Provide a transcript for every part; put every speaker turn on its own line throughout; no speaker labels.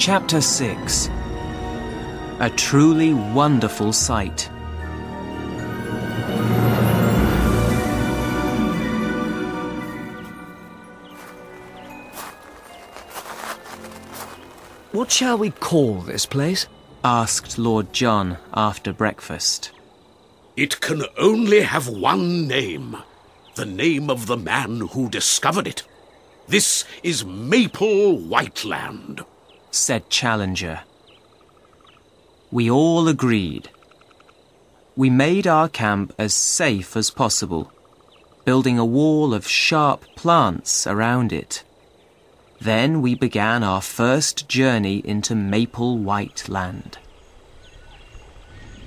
Chapter 6 A truly wonderful sight.
What shall we call this place?
asked Lord John after breakfast.
It can only have one name the name of the man who discovered it. This is Maple White Land,
said Challenger. We all agreed. We made our camp as safe as possible, building a wall of sharp plants around it. Then we began our first journey into Maple White Land.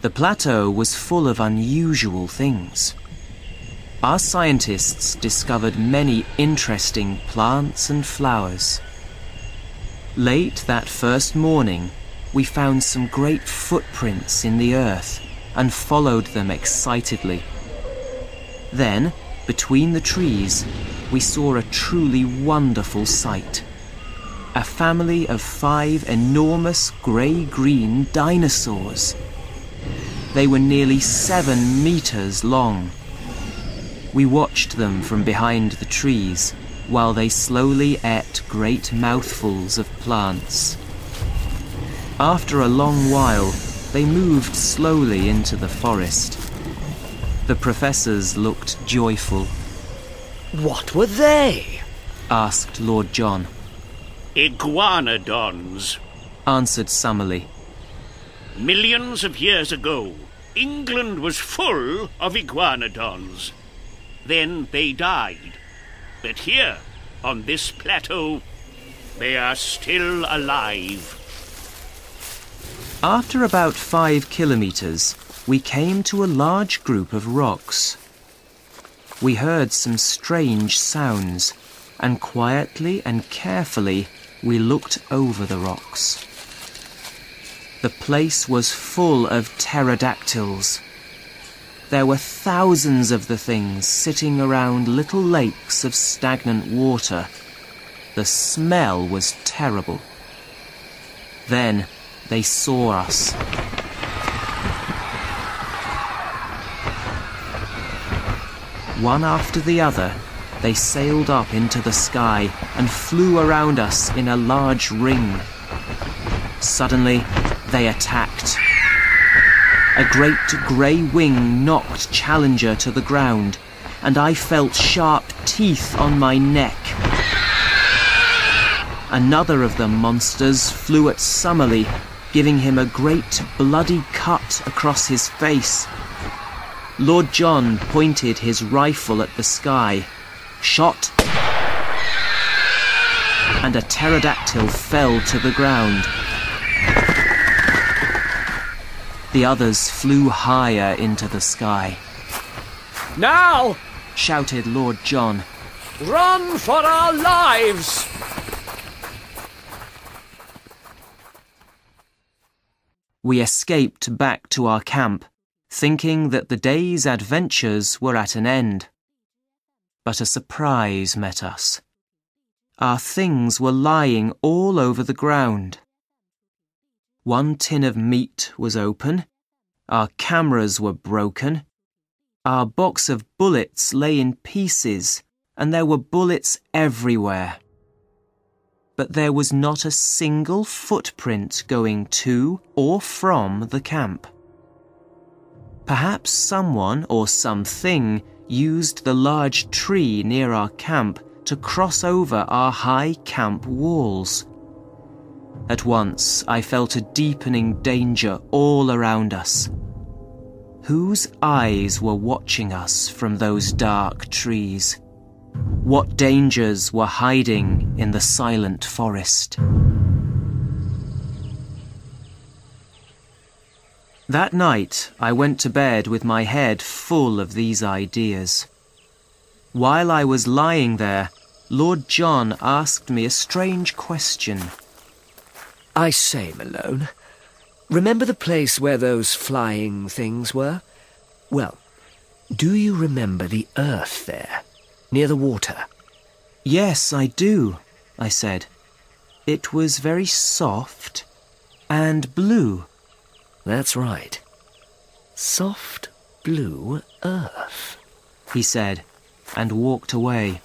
The plateau was full of unusual things. Our scientists discovered many interesting plants and flowers. Late that first morning, we found some great footprints in the earth and followed them excitedly. Then, between the trees, we saw a truly wonderful sight. A family of five enormous grey green dinosaurs. They were nearly seven meters long we watched them from behind the trees while they slowly ate great mouthfuls of plants. After a long while, they moved slowly into the forest. The professors looked joyful.
What were they?
asked Lord John.
Iguanodons,
answered Summerlee.
Millions of years ago, England was full of iguanodons. Then they died. But here, on this plateau, they are still alive.
After about five kilometers, we came to a large group of rocks. We heard some strange sounds, and quietly and carefully we looked over the rocks. The place was full of pterodactyls. There were thousands of the things sitting around little lakes of stagnant water. The smell was terrible. Then they saw us. One after the other, they sailed up into the sky and flew around us in a large ring. Suddenly, they attacked. A great grey wing knocked Challenger to the ground, and I felt sharp teeth on my neck. Another of the monsters flew at Summerlee, giving him a great bloody cut across his face. Lord John pointed his rifle at the sky, shot, and a pterodactyl fell to the ground. The others flew higher into the sky.
Now!
shouted Lord John.
Run for our lives!
We escaped back to our camp, thinking that the day's adventures were at an end. But a surprise met us. Our things were lying all over the ground. One tin of meat was open. Our cameras were broken. Our box of bullets lay in pieces, and there were bullets everywhere. But there was not a single footprint going to or from the camp. Perhaps someone or something used the large tree near our camp to cross over our high camp walls. At once, I felt a deepening danger all around us. Whose eyes were watching us from those dark trees? What dangers were hiding in the silent forest? That night, I went to bed with my head full of these ideas. While I was lying there, Lord John asked me a strange question.
I say, Malone, remember the place where those flying things were? Well, do you remember the earth there, near the water?
Yes, I do, I said. It was very soft and blue.
That's right. Soft blue earth.
he said, and walked away.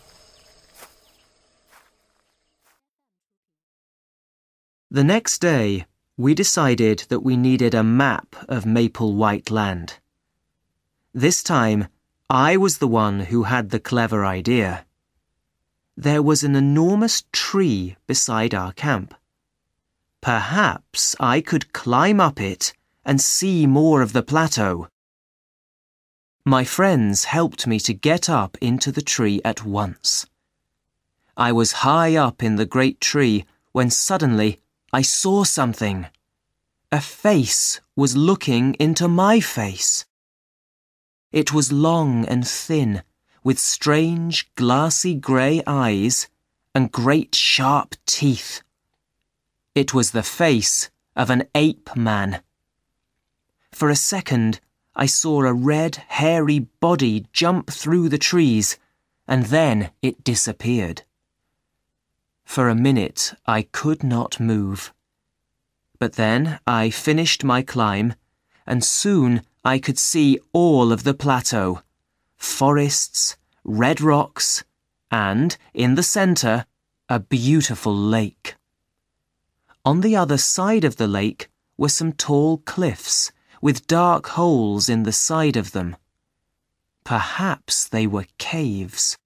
The next day, we decided that we needed a map of Maple White Land. This time, I was the one who had the clever idea. There was an enormous tree beside our camp. Perhaps I could climb up it and see more of the plateau. My friends helped me to get up into the tree at once. I was high up in the great tree when suddenly I saw something. A face was looking into my face. It was long and thin, with strange glassy grey eyes and great sharp teeth. It was the face of an ape man. For a second, I saw a red, hairy body jump through the trees, and then it disappeared. For a minute, I could not move. But then I finished my climb, and soon I could see all of the plateau forests, red rocks, and, in the centre, a beautiful lake. On the other side of the lake were some tall cliffs with dark holes in the side of them. Perhaps they were caves.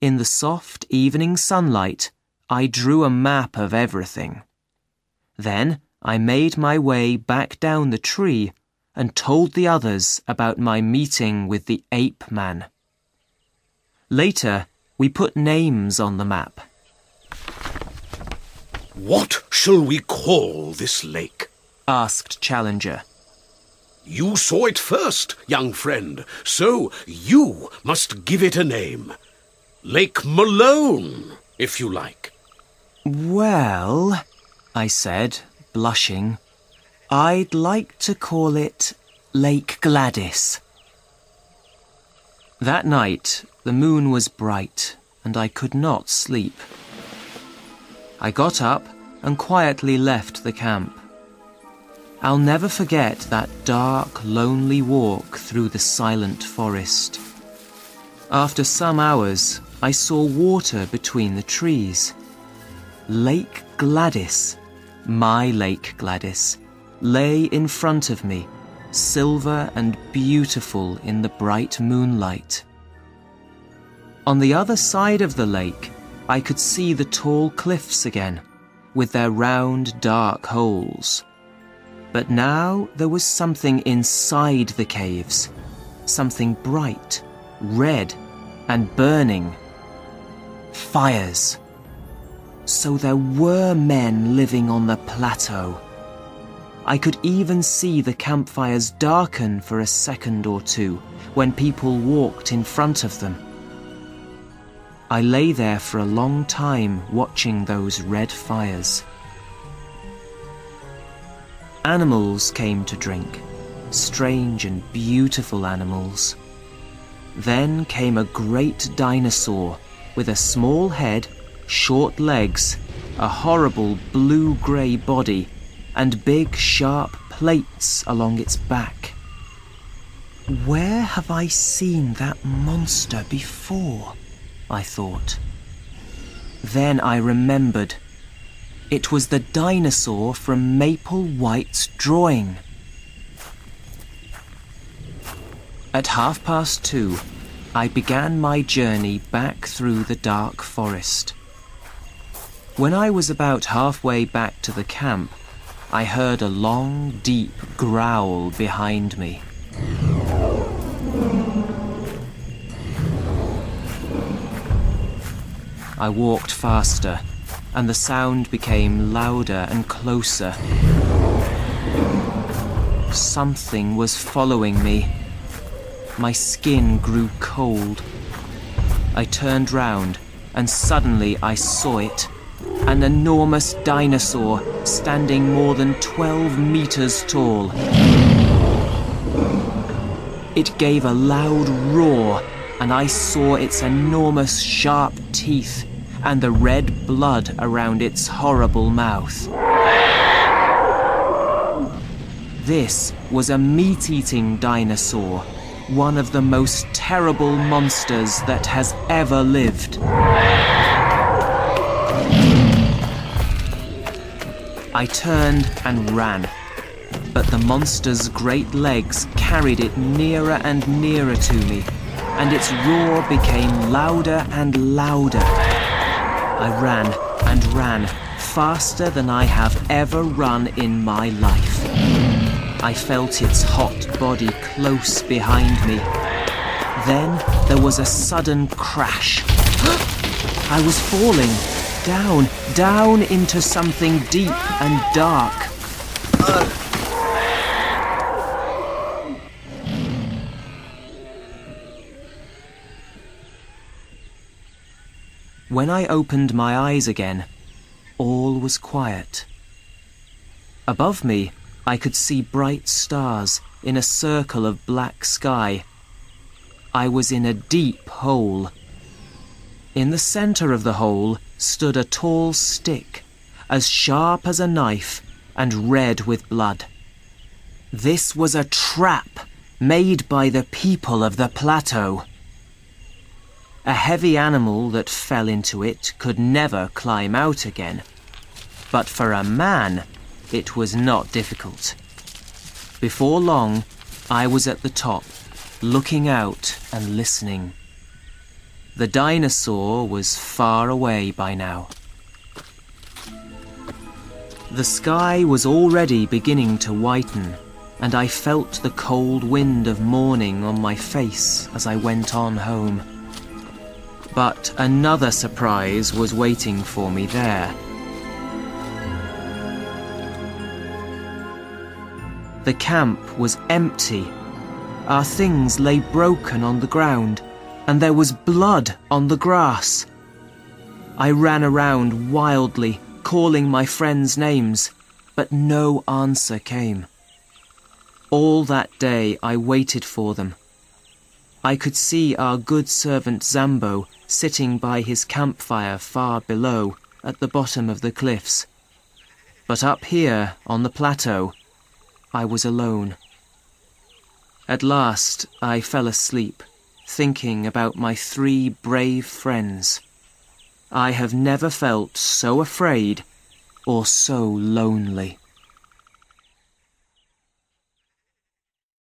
In the soft evening sunlight, I drew a map of everything. Then I made my way back down the tree and told the others about my meeting with the ape man. Later, we put names on the map.
What shall we call this lake?
asked Challenger.
You saw it first, young friend, so you must give it a name. Lake Malone, if you like.
Well, I said, blushing, I'd like to call it Lake Gladys. That night, the moon was bright, and I could not sleep. I got up and quietly left the camp. I'll never forget that dark, lonely walk through the silent forest. After some hours, I saw water between the trees. Lake Gladys, my Lake Gladys, lay in front of me, silver and beautiful in the bright moonlight. On the other side of the lake, I could see the tall cliffs again, with their round, dark holes. But now there was something inside the caves, something bright, red, and burning. Fires. So there were men living on the plateau. I could even see the campfires darken for a second or two when people walked in front of them. I lay there for a long time watching those red fires. Animals came to drink, strange and beautiful animals. Then came a great dinosaur with a small head, short legs, a horrible blue grey body, and big sharp plates along its back. Where have I seen that monster before? I thought. Then I remembered. It was the dinosaur from Maple White's drawing. At half past two, I began my journey back through the dark forest. When I was about halfway back to the camp, I heard a long, deep growl behind me. I walked faster, and the sound became louder and closer. Something was following me. My skin grew cold. I turned round, and suddenly I saw it an enormous dinosaur standing more than 12 meters tall. It gave a loud roar, and I saw its enormous sharp teeth and the red blood around its horrible mouth. This was a meat eating dinosaur, one of the most terrible monsters that has ever lived. I turned and ran, but the monster's great legs carried it nearer and nearer to me, and its roar became louder and louder. I ran and ran faster than I have ever run in my life. I felt its hot body close behind me. Then there was a sudden crash. I was falling down, down into something deep and dark. When I opened my eyes again, all was quiet. Above me, I could see bright stars in a circle of black sky. I was in a deep hole. In the center of the hole stood a tall stick, as sharp as a knife and red with blood. This was a trap made by the people of the plateau. A heavy animal that fell into it could never climb out again. But for a man, it was not difficult. Before long, I was at the top, looking out and listening. The dinosaur was far away by now. The sky was already beginning to whiten, and I felt the cold wind of morning on my face as I went on home. But another surprise was waiting for me there. The camp was empty. Our things lay broken on the ground, and there was blood on the grass. I ran around wildly, calling my friends' names, but no answer came. All that day I waited for them. I could see our good servant Zambo sitting by his campfire far below, at the bottom of the cliffs. But up here, on the plateau, I was alone. At last I fell asleep, thinking about my three brave friends. I have never felt so afraid or so lonely.